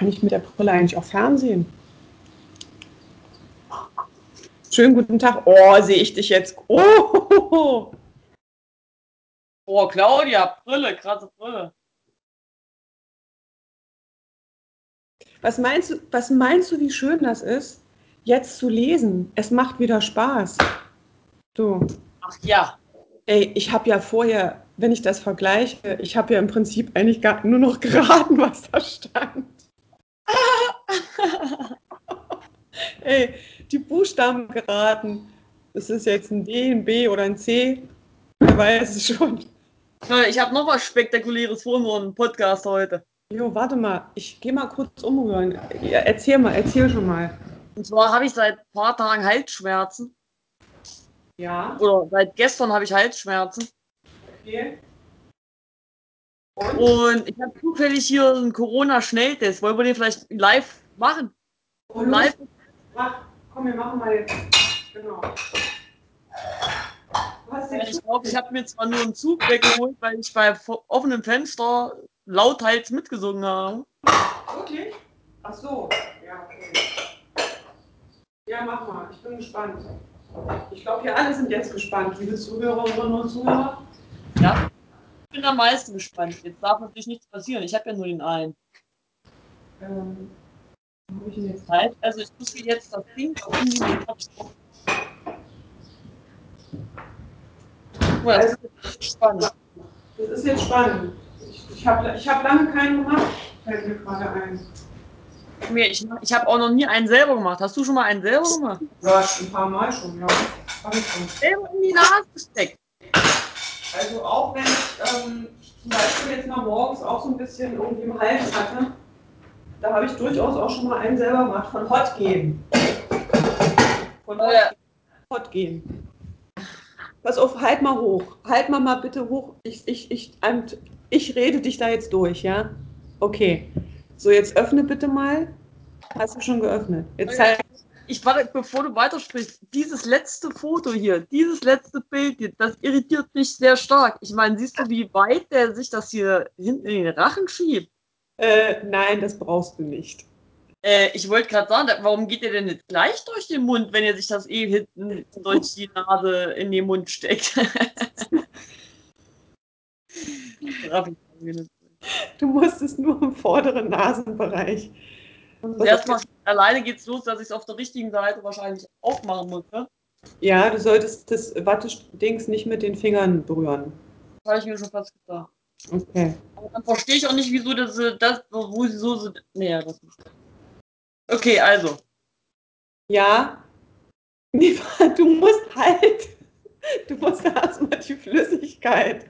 Kann ich mit der Brille eigentlich auch Fernsehen? Schönen guten Tag. Oh, sehe ich dich jetzt. Oh, oh Claudia, Brille, krasse Brille. Was meinst du, was meinst du, wie schön das ist, jetzt zu lesen? Es macht wieder Spaß. Du. Ach ja. Ey, ich habe ja vorher, wenn ich das vergleiche, ich habe ja im Prinzip eigentlich gar, nur noch geraten, was da stand. Ey, die Buchstaben geraten. Ist es jetzt ein D, ein B oder ein C? Wer weiß es schon. Ich habe noch was Spektakuläres vor unserem Podcast heute. Jo, warte mal, ich gehe mal kurz umrühren. Ja, erzähl mal, erzähl schon mal. Und zwar habe ich seit ein paar Tagen Halsschmerzen. Ja. Oder seit gestern habe ich Halsschmerzen. Okay. Und, Und ich habe zufällig hier einen Corona-Schnelltest. Wollen wir den vielleicht live machen? Und live? Mach, komm, wir machen mal jetzt. Genau. Ich glaube, ich habe mir zwar nur einen Zug weggeholt, weil ich bei offenem Fenster lauthals mitgesungen habe. Wirklich? Ach so. Ja, okay. Ja, mach mal. Ich bin gespannt. Ich glaube, wir alle sind jetzt gespannt, liebe Zuhörerinnen und Zuhörer. Ja. Ich bin am meisten gespannt. Jetzt darf natürlich nichts passieren. Ich habe ja nur den einen. Ähm, habe ich ihn jetzt Zeit? Also ich muss jetzt das Ding in den Kopf also, das ist spannend. Das ist jetzt spannend. Ich, ich habe ich hab lange keinen gemacht, fällt mir gerade ein. Ich, ich habe auch noch nie einen selber gemacht. Hast du schon mal einen selber gemacht? Ja, ein paar Mal schon, ja. Hab ich schon. Selber in die Nase gesteckt. Also auch wenn ich ähm, zum Beispiel jetzt mal morgens auch so ein bisschen irgendwie im Hals hatte, da habe ich durchaus auch schon mal einen selber gemacht, von Hot gehen. Von Hot, ja. Hot gehen. Pass auf, halt mal hoch. Halt mal mal bitte hoch. Ich, ich, ich, ich rede dich da jetzt durch, ja? Okay. So, jetzt öffne bitte mal. Hast du schon geöffnet? Jetzt zeig. Ich warte, bevor du weitersprichst, dieses letzte Foto hier, dieses letzte Bild hier, das irritiert mich sehr stark. Ich meine, siehst du, wie weit der sich das hier hinten in den Rachen schiebt? Äh, nein, das brauchst du nicht. Äh, ich wollte gerade sagen, warum geht ihr denn nicht gleich durch den Mund, wenn ihr sich das eh hinten durch die Nase in den Mund steckt? du musst es nur im vorderen Nasenbereich. Und erstmal alleine geht es los, dass ich es auf der richtigen Seite wahrscheinlich aufmachen muss. Ne? Ja, du solltest das Wattedings nicht mit den Fingern berühren. Das habe ich mir schon fast gedacht. Okay. Aber dann verstehe ich auch nicht, wieso das, das wo sie so sind. Nee, das nicht. Okay, also. Ja. Du musst halt. Du musst erstmal die Flüssigkeit.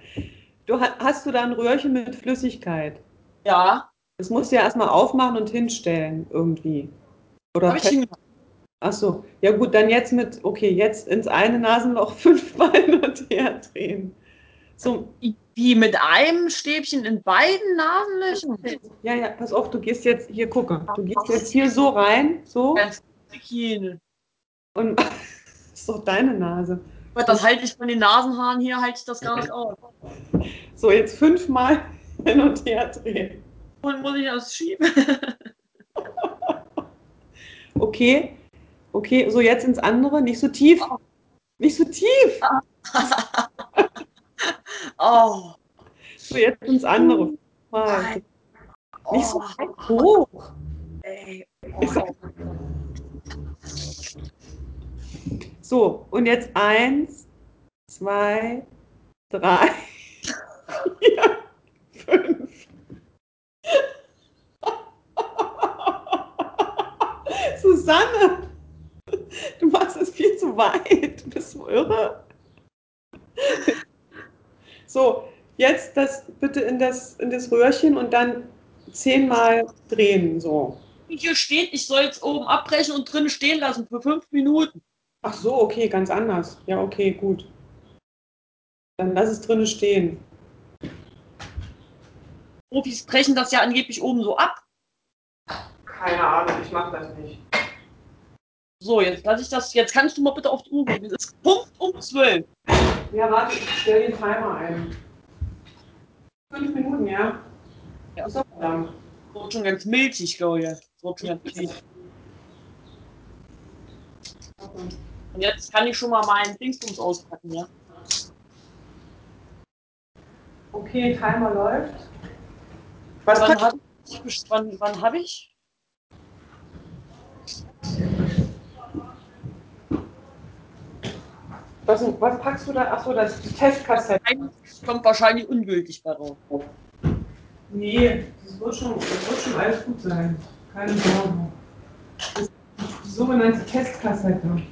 Du hast du da ein Röhrchen mit Flüssigkeit? Ja. Das musst du ja erstmal aufmachen und hinstellen irgendwie. Oder Hab ich hingemacht. Ach so. Ja gut, dann jetzt mit, okay, jetzt ins eine Nasenloch fünfmal hin und her drehen. So. Wie mit einem Stäbchen in beiden Nasenlöchern? Ja, ja, pass auf, du gehst jetzt, hier gucke, du gehst jetzt hier so rein, so. Ganz Und das ist doch deine Nase. Das halte ich von den Nasenhaaren hier, halte ich das gar nicht aus. So, jetzt fünfmal hin und her drehen. Und muss ich das schieben? okay, okay, so jetzt ins andere, nicht so tief. Nicht so tief. Oh. So, jetzt ins andere. Mal. Oh. Nicht so weit hoch. Ey. Oh. So, und jetzt eins, zwei, drei, vier, fünf. Susanne, du machst es viel zu weit. Bist du irre? So, jetzt das bitte in das, in das Röhrchen und dann zehnmal drehen, so. Hier steht, ich soll es oben abbrechen und drin stehen lassen für fünf Minuten. Ach so, okay, ganz anders. Ja, okay, gut. Dann lass es drinnen stehen. Profis brechen das ja angeblich oben so ab. Keine Ahnung, ich mache das nicht. So, jetzt lasse ich das. Jetzt kannst du mal bitte auf die Uhr gehen. Es ist Punkt um zwölf. Ja, warte, ich stelle den Timer ein. Fünf Minuten, ja? Ja. Ist doch lang. Wird schon ganz milchig, glaube ich. Wird schon ganz milchig. Und jetzt kann ich schon mal meinen Dingsbums auspacken, ja? Okay, Timer läuft. Was wann habe ich? Wann, wann habe ich? Was, was packst du da? Achso, das ist die Testkassette. Das kommt wahrscheinlich ungültig bei drauf. Nee, das wird, schon, das wird schon alles gut sein. Keine Sorge. Das ist die sogenannte Testkassette.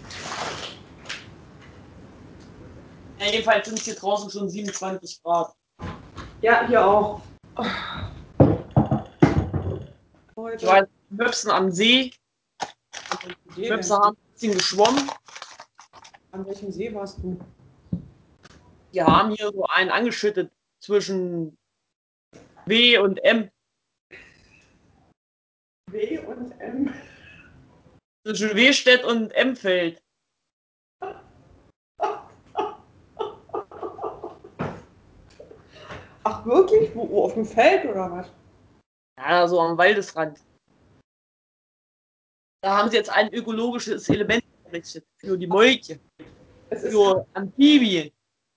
Ja, jedenfalls sind es hier draußen schon 27 Grad. Ja, hier auch. Ich war in Möpsen am See. Möpse haben ein bisschen geschwommen. An welchem See warst du? Die haben hier so einen angeschüttet zwischen W und M. W und M. Zwischen Westedt und M-Feld. Ach wirklich? Wo, auf dem Feld oder was? Ja, so am Waldesrand. Da haben sie jetzt ein ökologisches Element errichtet für die Molche. Für Amphibien.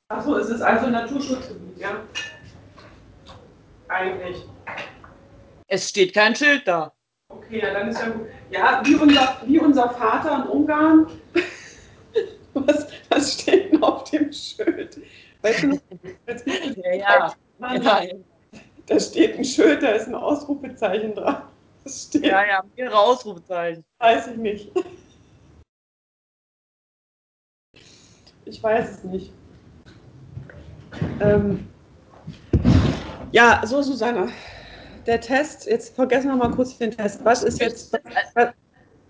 Achso, es ist also ein Naturschutzgebiet, ja? Eigentlich. Es steht kein Schild da. Okay, ja, dann ist ja gut. Ja, wie unser, wie unser Vater in Ungarn. Was, was steht denn auf dem Schild? Weißt du wir Ja, ja. waren, Ja, ja, Da steht ein Schild, da ist ein Ausrufezeichen dran. Das steht, ja, ja. mehrere Ausrufezeichen. weiß ich nicht. Ich weiß es nicht. Ähm, ja, so Susanne. Der Test, jetzt vergessen wir mal kurz den Test. Was ist jetzt, was,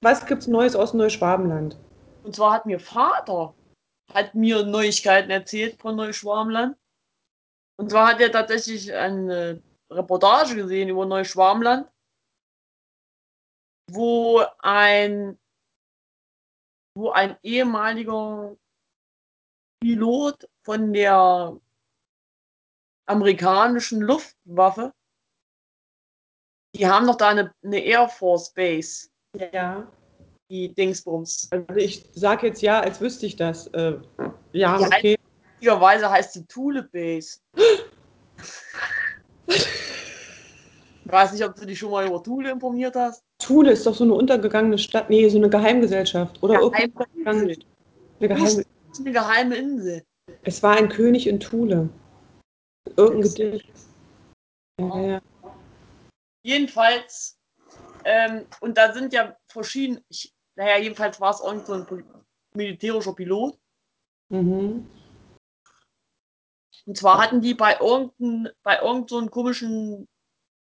was gibt es Neues aus Neuschwabenland? Und zwar hat mir Vater hat mir Neuigkeiten erzählt von Neuschwarmland. Und zwar hat er tatsächlich eine Reportage gesehen über Neuschwarmland, wo ein, wo ein ehemaliger Pilot von der amerikanischen Luftwaffe, die haben doch da eine, eine Air Force Base, Ja. die Dingsbums. Also ich sage jetzt ja, als wüsste ich das. Äh, ja, Ja, okay. Witzigerweise heißt die Thule Base. Ich weiß nicht, ob du dich schon mal über Thule informiert hast. Thule ist doch so eine untergegangene Stadt. Nee, so eine Geheimgesellschaft. Oder Insel. eine Geheim Das ist eine geheime Insel. Es war ein König in Thule. Irgendein Gedicht. Ja, ja. Jedenfalls, ähm, und da sind ja verschiedene, ich, naja, jedenfalls war es irgend so ein militärischer Pilot. Mhm. Und zwar hatten die bei irgendeinem, bei irgend so komischen,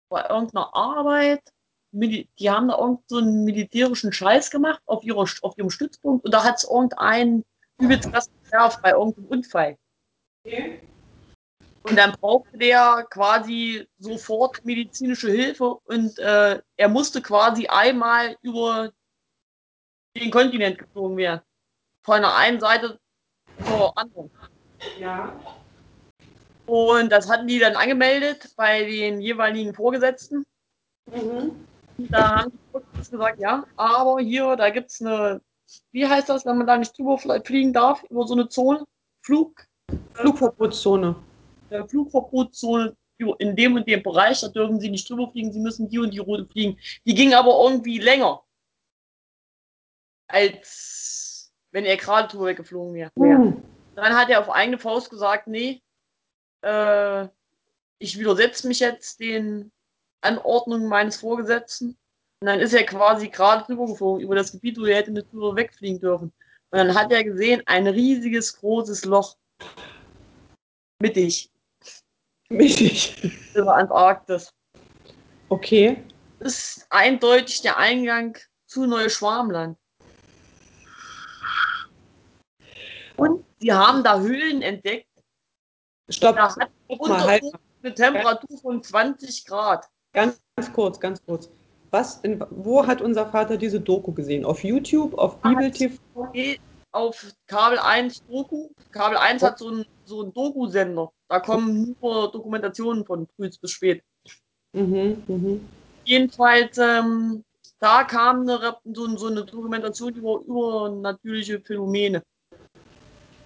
bei irgendeiner Arbeit, die haben da irgend so militärischen Scheiß gemacht auf, ihrer, auf ihrem Stützpunkt und da hat es irgendein übelst krass genervt bei irgendeinem Unfall. Okay. Und dann brauchte der quasi sofort medizinische Hilfe und äh, er musste quasi einmal über den Kontinent geflogen werden. Von der einen Seite zur anderen. Ja. Und das hatten die dann angemeldet bei den jeweiligen Vorgesetzten. Mhm. Da haben die gesagt, ja, aber hier, da gibt es eine, wie heißt das, wenn man da nicht drüber fl- fliegen darf, über so eine Zone? Flug, Flugverbotszone. äh, Flugverbotszone in dem und dem Bereich, da dürfen sie nicht drüber fliegen, sie müssen die und die Route fliegen. Die ging aber irgendwie länger, als wenn er gerade drüber weggeflogen wäre. Mhm. Dann hat er auf eigene Faust gesagt, nee, äh, ich widersetze mich jetzt den Anordnungen meines Vorgesetzten. Und dann ist er quasi gerade drüber geflogen, über das Gebiet, wo er hätte nicht drüber wegfliegen dürfen. Und dann hat er gesehen, ein riesiges, großes Loch. Mittig, Mittig. über Antarktis. Okay. Das ist eindeutig der Eingang zu Neuschwarmland. Und sie haben da Höhlen entdeckt, Stopp. Da hat mal, halt eine Temperatur von 20 Grad. Ganz, ganz kurz, ganz kurz. Was, in, wo hat unser Vater diese Doku gesehen? Auf YouTube, auf Bibel TV? Auf Kabel 1 Doku. Kabel 1 hat so einen so einen Doku-Sender. Da kommen nur Dokumentationen von früh bis spät. Mhm, mhm. Jedenfalls, ähm, da kam eine, so, so eine Dokumentation über übernatürliche Phänomene.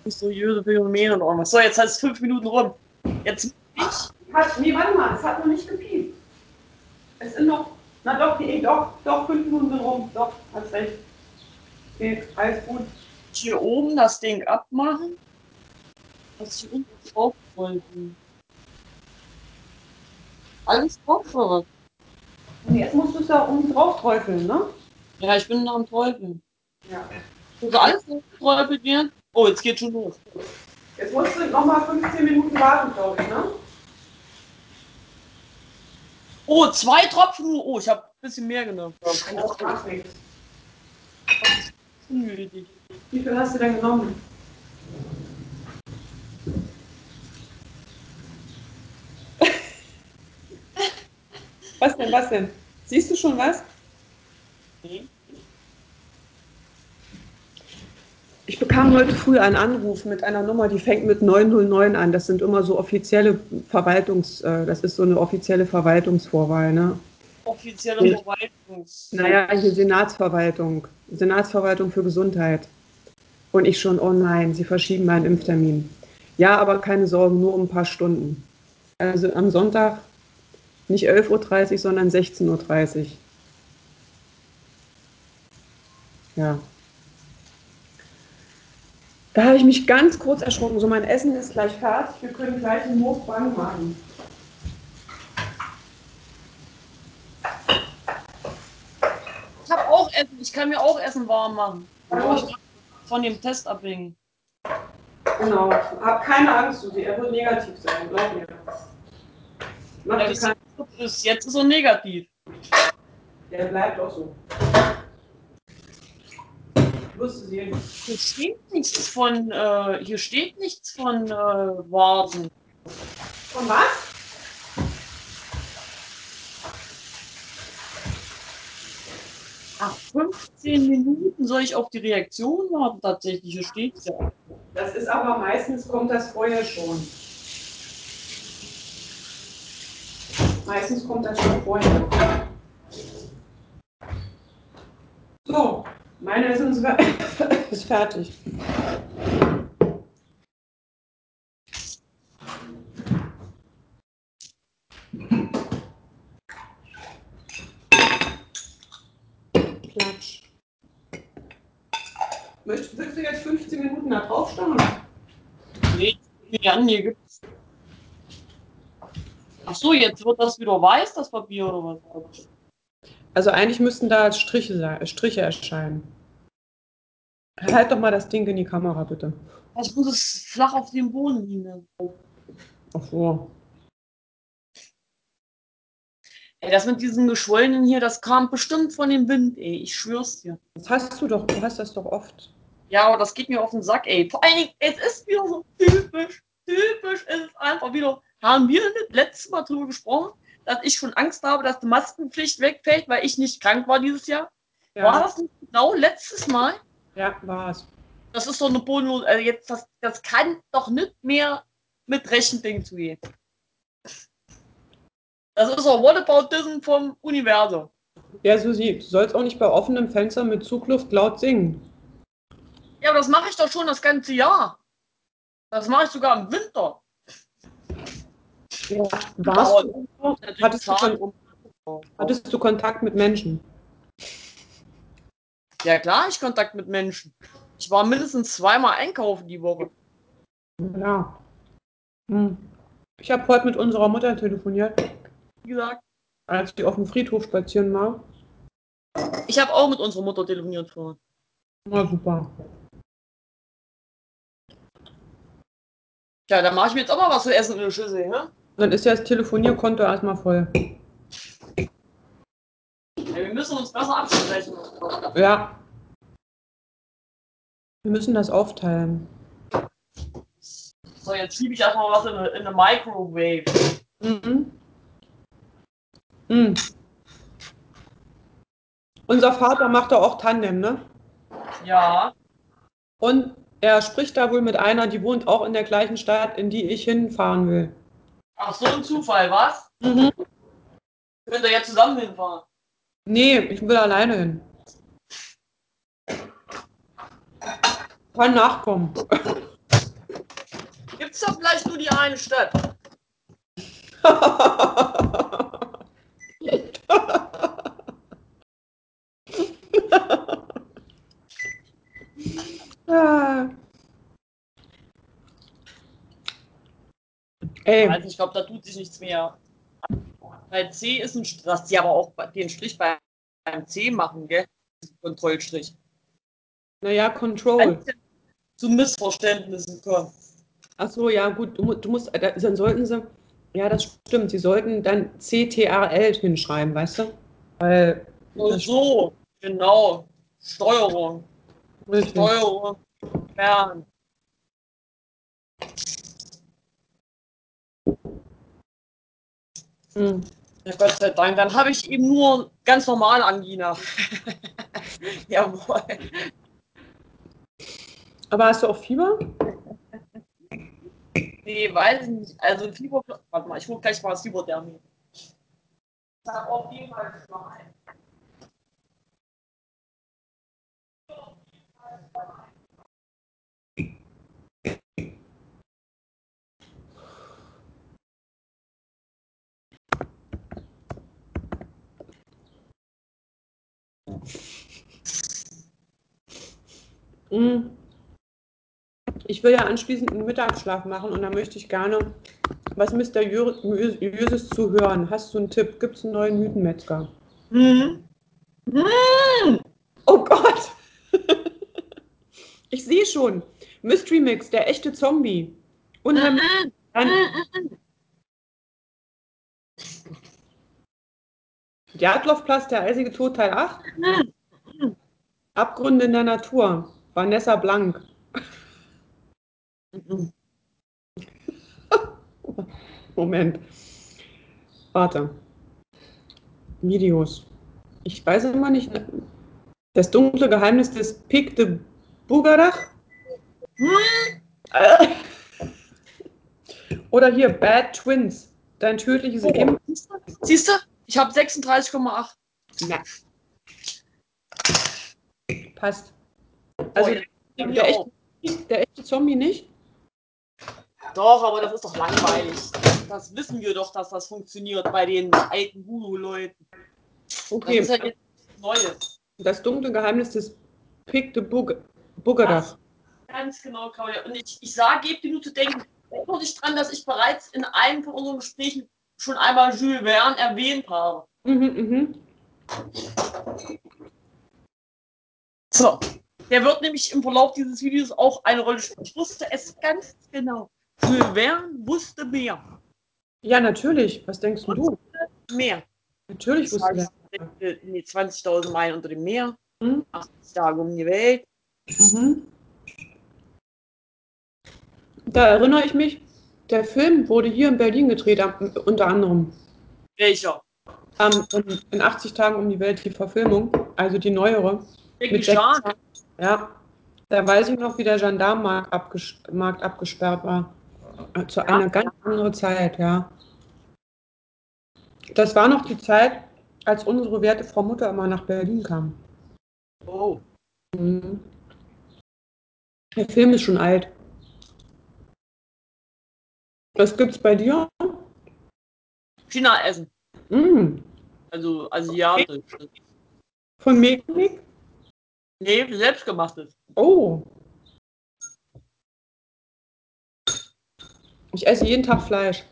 Mysteriöse Phänomene und irgendwas. So, jetzt hat es fünf Minuten rum. Jetzt ich. Hat, nee, warte mal, es hat noch nicht gepiept. Es sind noch, na doch, nee, doch, doch, fünf Minuten sind rum. Doch, hast recht. Okay, alles gut. hier oben das Ding abmachen. Was hier unten drauf wollten. Alles drauf verrückt. Und jetzt musst du es da oben drauf träufeln, ne? Ja, ich bin noch am Träufeln. Ja. Also alles träufelt werden. Oh, jetzt geht schon los. Jetzt musst du nochmal 15 Minuten warten, glaube ich, ne? Oh, zwei Tropfen nur. Oh, ich habe ein bisschen mehr genommen. Das macht nichts. Unnötig. Wie viel hast du denn genommen? Was denn, was denn? Siehst du schon was? Nee. Ich bekam heute früh einen Anruf mit einer Nummer, die fängt mit 909 an. Das sind immer so offizielle Verwaltungs, äh, das ist so eine offizielle Verwaltungsvorwahl, ne? Offizielle Nee. Verwaltungs. Naja, hier Senatsverwaltung, Senatsverwaltung für Gesundheit. Und ich schon, oh nein, sie verschieben meinen Impftermin. Ja, aber keine Sorgen, nur um ein paar Stunden. Also am Sonntag nicht 11.30 Uhr, sondern 16.30 Uhr. Ja. Da habe ich mich ganz kurz erschrocken. So, mein Essen ist gleich fertig. Wir können gleich einen Mukbang machen. Ich habe auch Essen. Ich kann mir auch Essen warm machen. Mach von dem Test abhängen. Genau. Hab keine Angst, Susi. Er wird negativ sein, glaub mir. Mach Ja, keine ist, jetzt ist er negativ. Der bleibt auch so. Du sehen. Hier steht nichts von, äh, hier steht nichts von äh, Vasen. Von was? Ach, 15 Minuten soll ich auf die Reaktion warten tatsächlich. Hier steht's ja. Das ist aber meistens kommt das vorher schon. Meistens kommt das schon vorher. So, meine Essen ist fer- ist fertig. Klatsch. Möchtest, willst du jetzt 15 Minuten da drauf starren? Nee, Jan, hier gibt's. Ach so, jetzt wird das wieder weiß, das Papier oder was? Also eigentlich müssten da Striche, Striche erscheinen. Halt doch mal das Ding in die Kamera, bitte. Ich muss es flach auf dem Boden liegen. Ach so. Ey, das mit diesen Geschwollenen hier, das kam bestimmt von dem Wind, ey. Ich schwör's dir. Das hast du doch, du hast das doch oft. Ja, aber das geht mir auf den Sack, ey. Vor allen Dingen, es ist wieder so typisch, typisch ist es einfach wieder. Haben wir nicht letztes Mal drüber gesprochen, dass ich schon Angst habe, dass die Maskenpflicht wegfällt, weil ich nicht krank war dieses Jahr? War das nicht genau letztes Mal? Ja, war's. Das ist doch eine bodenlose, also jetzt, das, das kann doch nicht mehr mit rechten Dingen zugehen. Das ist doch Whataboutism vom Universum. Ja, Susi, du sollst auch nicht bei offenem Fenster mit Zugluft laut singen. Ja, aber das mache ich doch schon das ganze Jahr. Das mache ich sogar im Winter. Ja. Warst Aber du, hattest, du Zahlen Kon um. hattest du Kontakt mit Menschen? Ja klar, ich Kontakt mit Menschen. Ich war mindestens zweimal einkaufen die Woche. Ja. Hm. Ich habe heute mit unserer Mutter telefoniert, Wie gesagt, als sie auf dem Friedhof spazieren war. ich habe auch mit unserer Mutter telefoniert vorhin. Na super. Tja, dann mache ich mir jetzt auch mal was zu essen in der Schüssel, ne? Dann ist ja das Telefonierkonto erstmal voll. Ja, wir müssen uns besser absprechen. Ja. Wir müssen das aufteilen. So, jetzt schiebe ich erstmal was in eine, in eine Microwave. Mhm. Mhm. Unser Vater macht doch auch Tandem, ne? Ja. Und er spricht da wohl mit einer, die wohnt auch in der gleichen Stadt, in die ich hinfahren will. Ach, so ein Zufall, was? Mhm. Könnt ihr ja zusammen hinfahren. Nee, ich will alleine hin. Kann nachkommen. Gibt's da vielleicht nur die eine Stadt? Ey, Also ich glaube, da tut sich nichts mehr. Bei C ist ein Strich, dass die aber auch den Strich bei- beim C machen, gell? Kontrollstrich. naja, Control. Zu Missverständnissen kommen. Ach so, ja, gut, du, du musst, äh, dann sollten sie, ja, das stimmt, sie sollten dann CTRL hinschreiben, weißt du? Weil, Nur so, genau. Steuerung. richtig. Steuerung. Fern. Hm. Ja, Gott sei Dank. Dann habe ich eben nur ganz normal Angina. Jawohl. Aber hast du auch Fieber? Nee, weiß ich nicht. Also Fieber. Warte mal, ich gucke gleich mal das Fieberthermie. Ich habe auf jeden Fall zwei. Ich will ja anschließend einen Mittagsschlaf machen und da möchte ich gerne was Mysteriöses zu hören. Hast du einen Tipp? Gibt es einen neuen Mythenmetzger? Mhm. Mhm. Oh Gott! ich sehe schon. Mystery Mix, der echte Zombie. Unheimlich. Dann, Djatlov-Platz, der eisige Tod, Teil 8. Abgründe in der Natur. Vanessa Blank. Mhm. Moment. Warte. Videos. Ich weiß immer nicht. Das dunkle Geheimnis des Pic de Bugarach. Oder hier Bad Twins. Dein tödliches Oh. Leben. Siehst du? Ich habe 36,8. Na. Passt. Also Oh, ja. der, echte, der echte Zombie nicht? Doch, aber das ist doch langweilig. Das wissen wir doch, dass das funktioniert bei den alten. Das Okay. ist ja jetzt Neues. Das dunkle Geheimnis des Pic de Bug. Ganz genau, Claudia. Und ich, ich sage, gebt dir nur zu denken, erinnere dich dran, dass ich bereits in einem von unseren Gesprächen schon einmal Jules Verne erwähnt habe. Mhm, mhm. So. Der wird nämlich im Verlauf dieses Videos auch eine Rolle spielen. Ich wusste es ganz genau. Jules Verne wusste mehr. Ja, natürlich. Was denkst du? Mehr. Natürlich wusste der. Äh, nee, 20.000 Meilen unter dem Meer. Mhm. 80 Tage um die Welt. Mhm. Da erinnere ich mich, der Film wurde hier in Berlin gedreht, unter anderem. Welcher? Ähm, in, in 80 Tagen um die Welt die Verfilmung, also die neuere. Mit Chan. Ja, da weiß ich noch, wie der Gendarmenmarkt abges Markt abgesperrt war. Zu einer ganz anderen Zeit, ja. Das war noch die Zeit, als unsere werte Frau Mutter immer nach Berlin kam. Oh. Mhm. Der Film ist schon alt. Was gibt's bei dir? China essen. Mm, Also asiatisch. von Meknik? Nee, selbstgemachtes. Oh. Ich esse jeden Tag Fleisch.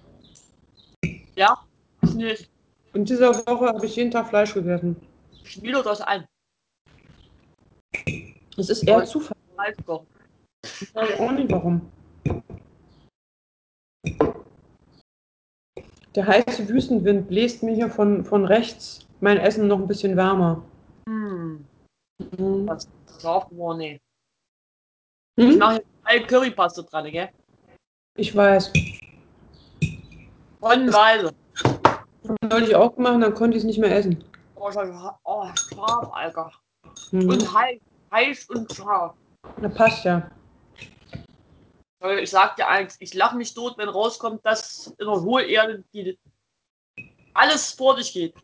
Ja? Ich nicht. In dieser Woche habe ich jeden Tag Fleisch gegessen. Ich will das ein. Es ist eher Zufall. Malzkoch. Ich weiß auch nicht warum. Der heiße Wüstenwind bläst mir hier von, von rechts mein Essen noch ein bisschen wärmer. Hm. Mhm. Was drauf geworden, nee. Ich Hm? mache jetzt eine Currypaste dran, gell? Ich weiß. Tonnenweise. Sollte ich auch machen, dann konnte ich es nicht mehr essen. Oh, ich- oh scharf, Alter. Mhm. Und heiß, heiß und scharf. Na, passt ja. Ich sag dir eins, ich lache mich tot, wenn rauskommt, dass in der Hohlerde die alles vor dich geht.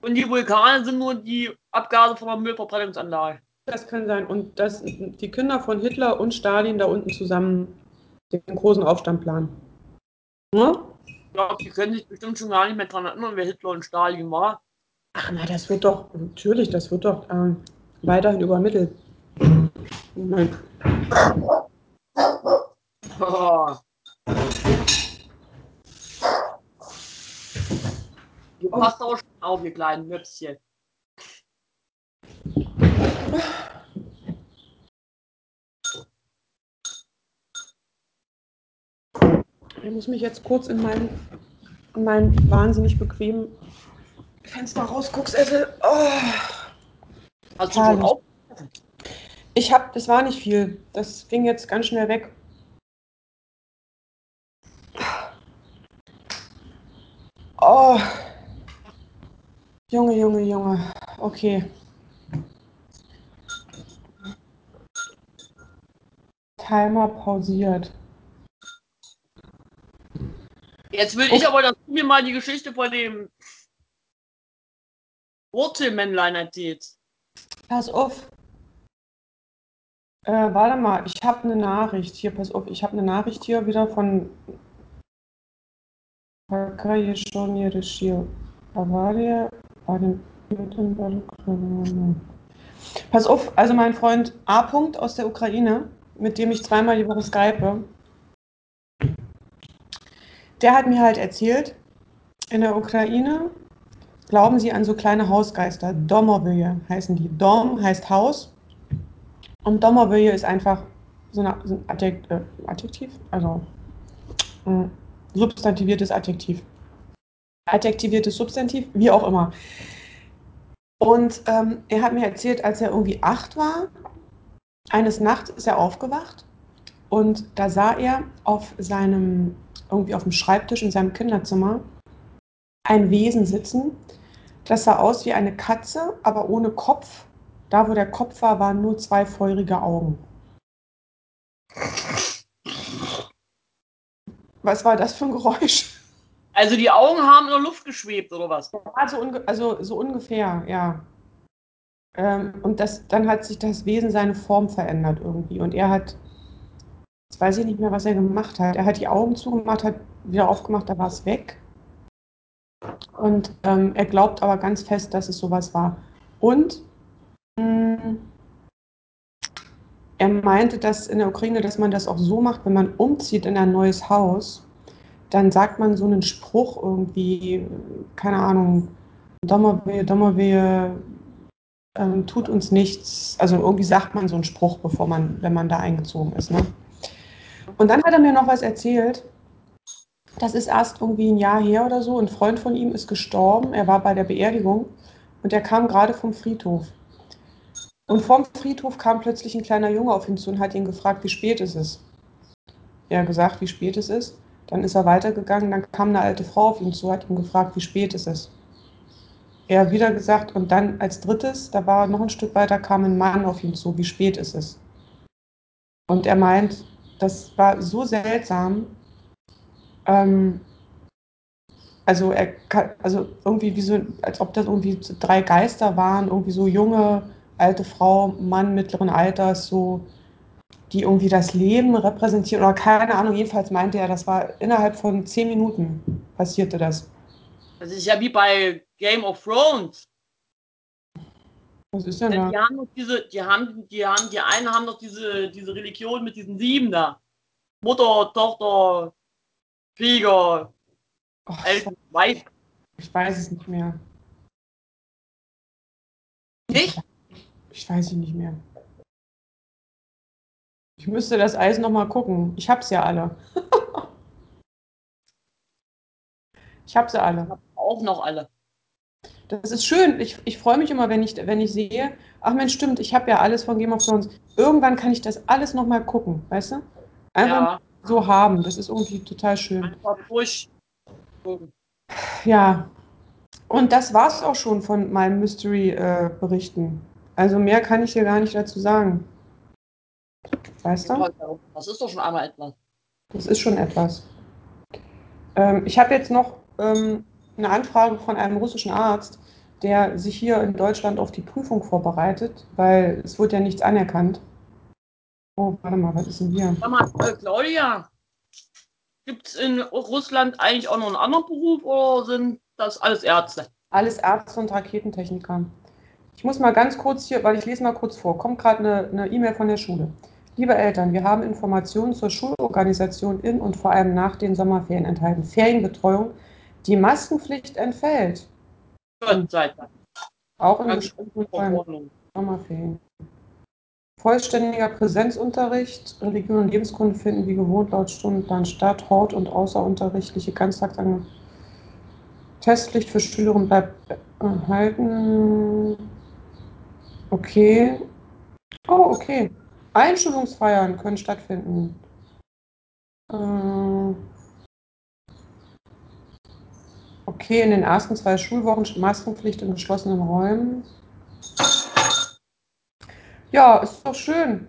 Und die Vulkane sind nur die Abgase von der Müllverbrennungsanlage. Das kann sein. Und dass die Kinder von Hitler und Stalin da unten zusammen den großen Aufstand planen. Ne? Ich glaube, die können sich bestimmt schon gar nicht mehr daran erinnern, wer Hitler und Stalin war. Ach na, das wird doch, natürlich, das wird doch ähm, weiterhin übermittelt. Nein. Oh. Du passt aber schon auf, ihr kleinen Möpschen. Ich muss mich jetzt kurz in mein, in mein wahnsinnig bequemen Fenster rausgucksessel. Oh. Hast du schon auf? Ich hab, das war nicht viel. Das ging jetzt ganz schnell weg. Oh. Junge, Junge, Junge. Okay. Timer pausiert. Jetzt will ich aber, dass du mir mal die Geschichte von dem Wurzelmännlein erzählst. Pass auf. Äh, warte mal, ich habe eine Nachricht hier. Pass auf, ich habe eine Nachricht hier wieder von Bavaria bei dem Pass auf, also mein Freund A. -Punkt aus der Ukraine, mit dem ich zweimal die Woche skype, der hat mir halt erzählt, in der Ukraine glauben sie an so kleine Hausgeister. Domovye heißen die. Dom heißt Haus und Domovye ist einfach so eine, so ein Adjekt, äh, Adjektiv, also äh, substantiviertes Adjektiv. Adjektiviertes Substantiv, wie auch immer. Und ähm, er hat mir erzählt, als er irgendwie acht war, eines Nachts ist er aufgewacht und da sah er auf seinem, irgendwie auf dem Schreibtisch in seinem Kinderzimmer ein Wesen sitzen. Das sah aus wie eine Katze, aber ohne Kopf. Da, wo der Kopf war, waren nur zwei feurige Augen. Was war das für ein Geräusch? Also die Augen haben in der Luft geschwebt, oder was? Also, unge also so ungefähr, ja. Ähm, und das, dann hat sich das Wesen seine Form verändert irgendwie. Und er hat, jetzt weiß ich nicht mehr, was er gemacht hat. Er hat die Augen zugemacht, hat wieder aufgemacht, da war es weg. Und ähm, er glaubt aber ganz fest, dass es sowas war. Und er meinte, dass in der Ukraine, dass man das auch so macht, wenn man umzieht in ein neues Haus, dann sagt man so einen Spruch irgendwie, keine Ahnung, Dommerwehe, Dommerwehe, ähm, tut uns nichts. Also irgendwie sagt man so einen Spruch, bevor man, wenn man da eingezogen ist. Ne? Und dann hat er mir noch was erzählt. Das ist erst irgendwie ein Jahr her oder so. Ein Freund von ihm ist gestorben. Er war bei der Beerdigung und er kam gerade vom Friedhof. Und vom Friedhof kam plötzlich ein kleiner Junge auf ihn zu und hat ihn gefragt, wie spät es ist. Er hat gesagt, wie spät es ist. Dann ist er weitergegangen, dann kam eine alte Frau auf ihn zu, hat ihn gefragt, wie spät es ist. Er hat wieder gesagt, und dann als drittes, da war noch ein Stück weiter, kam ein Mann auf ihn zu, wie spät ist es. Und er meint, das war so seltsam. Ähm, also, er also irgendwie wie so, als ob das irgendwie drei Geister waren, irgendwie so junge, alte Frau, Mann mittleren Alters, so die irgendwie das Leben repräsentieren oder keine Ahnung, jedenfalls meinte er, das war innerhalb von zehn Minuten passierte das. Das ist ja wie bei Game of Thrones. Was ist denn da? die haben doch diese, die haben, die haben, die einen haben doch diese, diese Religion mit diesen sieben da. Mutter, Tochter, Krieger, Eltern, Weib. ich weiß es nicht mehr. Nicht? Ich weiß es nicht mehr. Ich müsste das Eis noch mal gucken. Ich hab's ja alle. ich hab sie alle. Auch noch alle. Das ist schön. Ich, ich freue mich immer, wenn ich, wenn ich sehe, ach Mensch, stimmt, ich habe ja alles von Game of Thrones. Irgendwann kann ich das alles noch mal gucken, weißt du? Einfach Ja, so haben. Das ist irgendwie total schön. einfach durch. Ja. Und das war's auch schon von meinen Mystery-Berichten. Also mehr kann ich dir gar nicht dazu sagen. Weißt du? Das ist doch schon einmal etwas. Das ist schon etwas. Ähm, ich habe jetzt noch ähm, eine Anfrage von einem russischen Arzt, der sich hier in Deutschland auf die Prüfung vorbereitet, weil es wird ja nichts anerkannt. Oh, warte mal, was ist denn hier? Sag mal, äh, Claudia, gibt es in Russland eigentlich auch noch einen anderen Beruf oder sind das alles Ärzte? Alles Ärzte und Raketentechniker. Ich muss mal ganz kurz hier, weil ich lese mal kurz vor, kommt gerade eine E-Mail von der Schule. Liebe Eltern, wir haben Informationen zur Schulorganisation in und vor allem nach den Sommerferien enthalten. Ferienbetreuung, die Maskenpflicht entfällt. Gott sei Dank. Auch in bestimmten. Sommerferien. Vollständiger Präsenzunterricht, Religion und Lebenskunde finden wie gewohnt laut Stundenplan statt. Hort- und außerunterrichtliche Ganztagsange. Testpflicht für Schülerinnen bleibt erhalten. Okay. Oh, okay. Einschulungsfeiern können stattfinden. Äh, Okay, in den ersten zwei Schulwochen Maskenpflicht in geschlossenen Räumen. Ja, ist doch schön.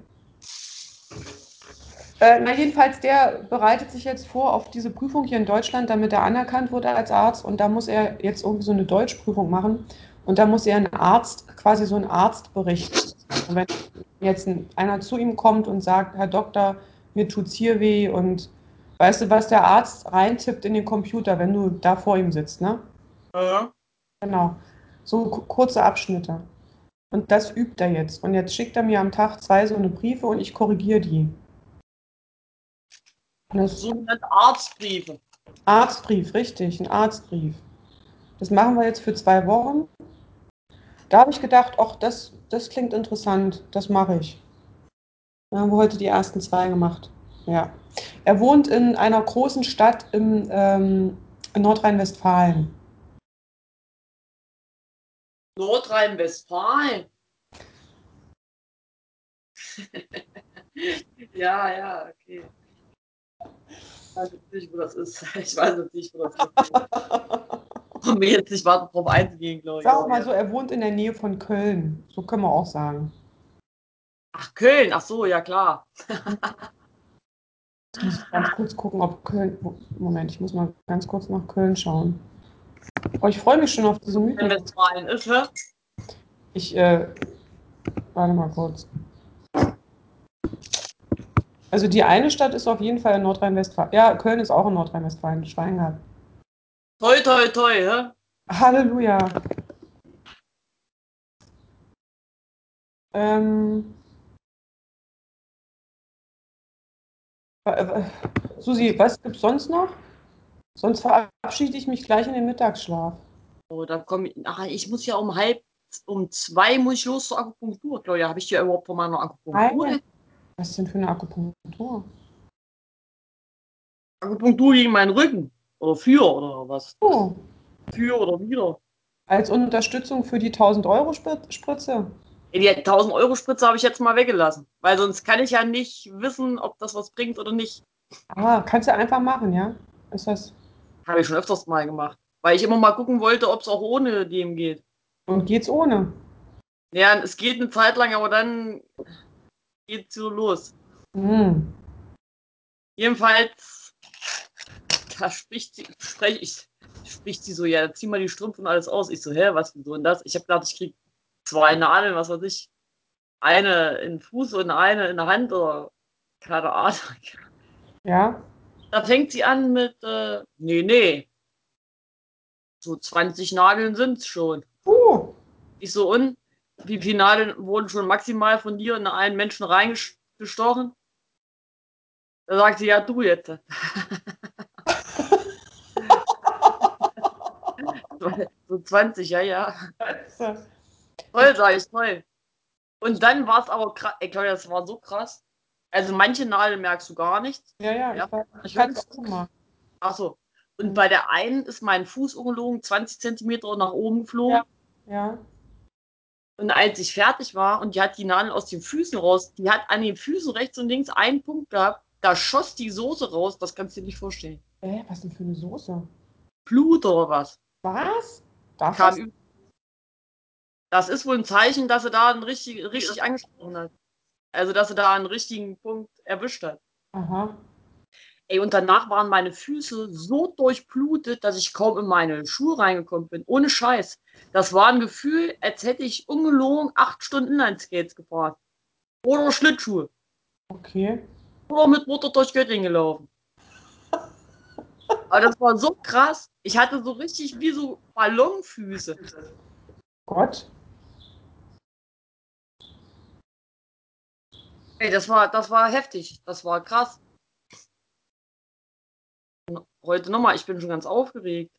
Äh, na, jedenfalls, der bereitet sich jetzt vor auf diese Prüfung hier in Deutschland, damit er anerkannt wurde als Arzt. Und da muss er jetzt irgendwie so eine Deutschprüfung machen. Und da muss er einen Arzt, quasi so einen Arztbericht. Und wenn jetzt ein, einer zu ihm kommt und sagt, Herr Doktor, mir tut's hier weh und weißt du, was der Arzt reintippt in den Computer, wenn du da vor ihm sitzt, ne? Ja. Genau. So ku- kurze Abschnitte. Und das übt er jetzt. Und jetzt schickt er mir am Tag zwei so eine Briefe und ich korrigiere die. Und das Sogenannte Arztbriefe. Arztbrief, richtig, ein Arztbrief. Das machen wir jetzt für zwei Wochen. Da habe ich gedacht, ach, das, das klingt interessant, das mache ich. Da haben wir heute die ersten zwei gemacht. Ja. Er wohnt in einer großen Stadt im, ähm, in Nordrhein-Westfalen. Nordrhein-Westfalen. ja, ja, okay. Ich weiß jetzt nicht, wo das ist. Ich weiß jetzt nicht, wo das ist. Um mir jetzt nicht weiter drauf einzugehen, glaube ich. Sag mal so, er wohnt in der Nähe von Köln. So können wir auch sagen. Ach, Köln, ach so, ja klar. Jetzt muss ich ganz kurz gucken, ob Köln. Moment, ich muss mal ganz kurz nach Köln schauen. Oh, ich freue mich schon auf diese Mythos. Nordrhein-Westfalen ist, ne? Ich, äh, warte mal kurz. Also die eine Stadt ist auf jeden Fall in Nordrhein-Westfalen. Ja, Köln ist auch in Nordrhein-Westfalen. Schwein gehabt. Toi, toi, toi, hä? Halleluja. Ähm, Susi, was gibt's sonst noch? Sonst verabschiede ich mich gleich in den Mittagsschlaf. Oh, dann komme ich. Ach, ich muss ja um halb, um zwei muss ich los zur Akupunktur, Claudia. Habe ich dir überhaupt von meiner Akupunktur? Nein. Was ist denn für eine Akupunktur? Akupunktur gegen meinen Rücken. Oder für, oder was? Oh, Für oder wieder. als Unterstützung für die 1000-Euro-Spritze? Ey, Die 1000 Euro Spritze habe ich jetzt mal weggelassen. Weil sonst kann ich ja nicht wissen, ob das was bringt oder nicht. Ah, kannst du einfach machen, ja? Ist das. Habe ich schon öfters mal gemacht. Weil ich immer mal gucken wollte, ob es auch ohne dem geht. Und geht's ohne? Ja, es geht eine Zeit lang, aber dann geht's so los. Hm. Jedenfalls, da spricht sie, sprech ich, spricht sie so, ja, zieh mal die Strümpfe und alles aus. Ich so, hä, was, wieso und das? Ich habe gedacht, ich krieg zwei Nadeln, was weiß ich. Eine in den Fuß und eine in der Hand oder keine Ahnung. Ja? Da fängt sie an mit, äh, nee, nee. So 20 Nadeln sind's schon. Uh, Ich so, und? Wie viele Nadeln wurden schon maximal von dir in einen Menschen reingestochen? Da sagt sie, ja, du jetzt. so 20, ja, ja. Toll, sag ich, toll. Und dann war es aber krass, ey, Claudia, das war so krass. Also manche Nadeln merkst du gar nicht. ja, ja, Ja. ich, hatte es auch mal. Achso. Und bei der einen ist mein Fuß ungelogen 20 Zentimeter nach oben geflogen. Ja. Ja. Und als ich fertig war und die hat die Nadel aus den Füßen raus, die hat an den Füßen rechts und links einen Punkt gehabt, da schoss die Soße raus, das kannst du dir nicht vorstellen. Äh, was denn für eine Soße? Blut oder was? Was? Darf das? das ist wohl ein Zeichen, dass sie da einen richtig, richtig angesprochen hat. Also, dass sie da einen richtigen Punkt erwischt hat. Aha. Ey, und danach waren meine Füße so durchblutet, dass ich kaum in meine Schuhe reingekommen bin. Ohne Scheiß. Das war ein Gefühl, als hätte ich ungelogen acht Stunden Inlineskates gefahren. Oder Schlittschuhe. Okay. Oder mit Mutter durch Göttingen gelaufen. Aber das war so krass. Ich hatte so richtig wie so Ballonfüße. Gott. Ey, das war, das war heftig. Das war krass. Heute nochmal, ich bin schon ganz aufgeregt.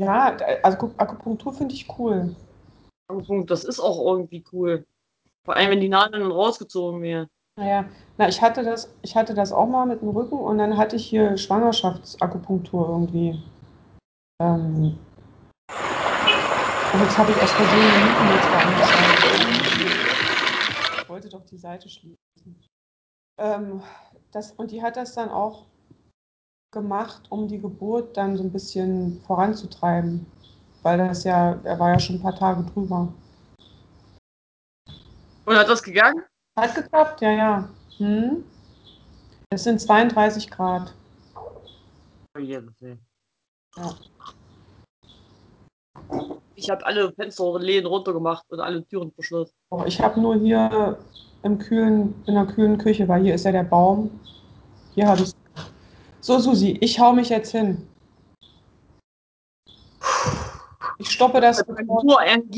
Ja, also Akupunktur finde ich cool. Das ist auch irgendwie cool. Vor allem, wenn die Nadeln rausgezogen werden. Naja, na, ich hatte das, ich hatte das auch mal mit dem Rücken und dann hatte ich hier Schwangerschaftsakupunktur irgendwie. Ähm, und jetzt habe ich aus Versehen die Nieten jetzt woanders Ich wollte doch die Seite schließen. Ähm, das, und die hat das dann auch gemacht, um die Geburt dann so ein bisschen voranzutreiben. Weil das ja, er war ja schon ein paar Tage drüber. Und hat das gegangen? Hat geklappt, ja, ja. Hm. Es sind 32 Grad. Oh Ja. Ich habe alle Fensterläden runtergemacht und alle Türen verschlossen. Oh, ich habe nur hier im kühlen, in der kühlen Küche, weil hier ist ja der Baum. Hier habe ich. So, Susi, ich hau mich jetzt hin. Ich stoppe das. Nur Energie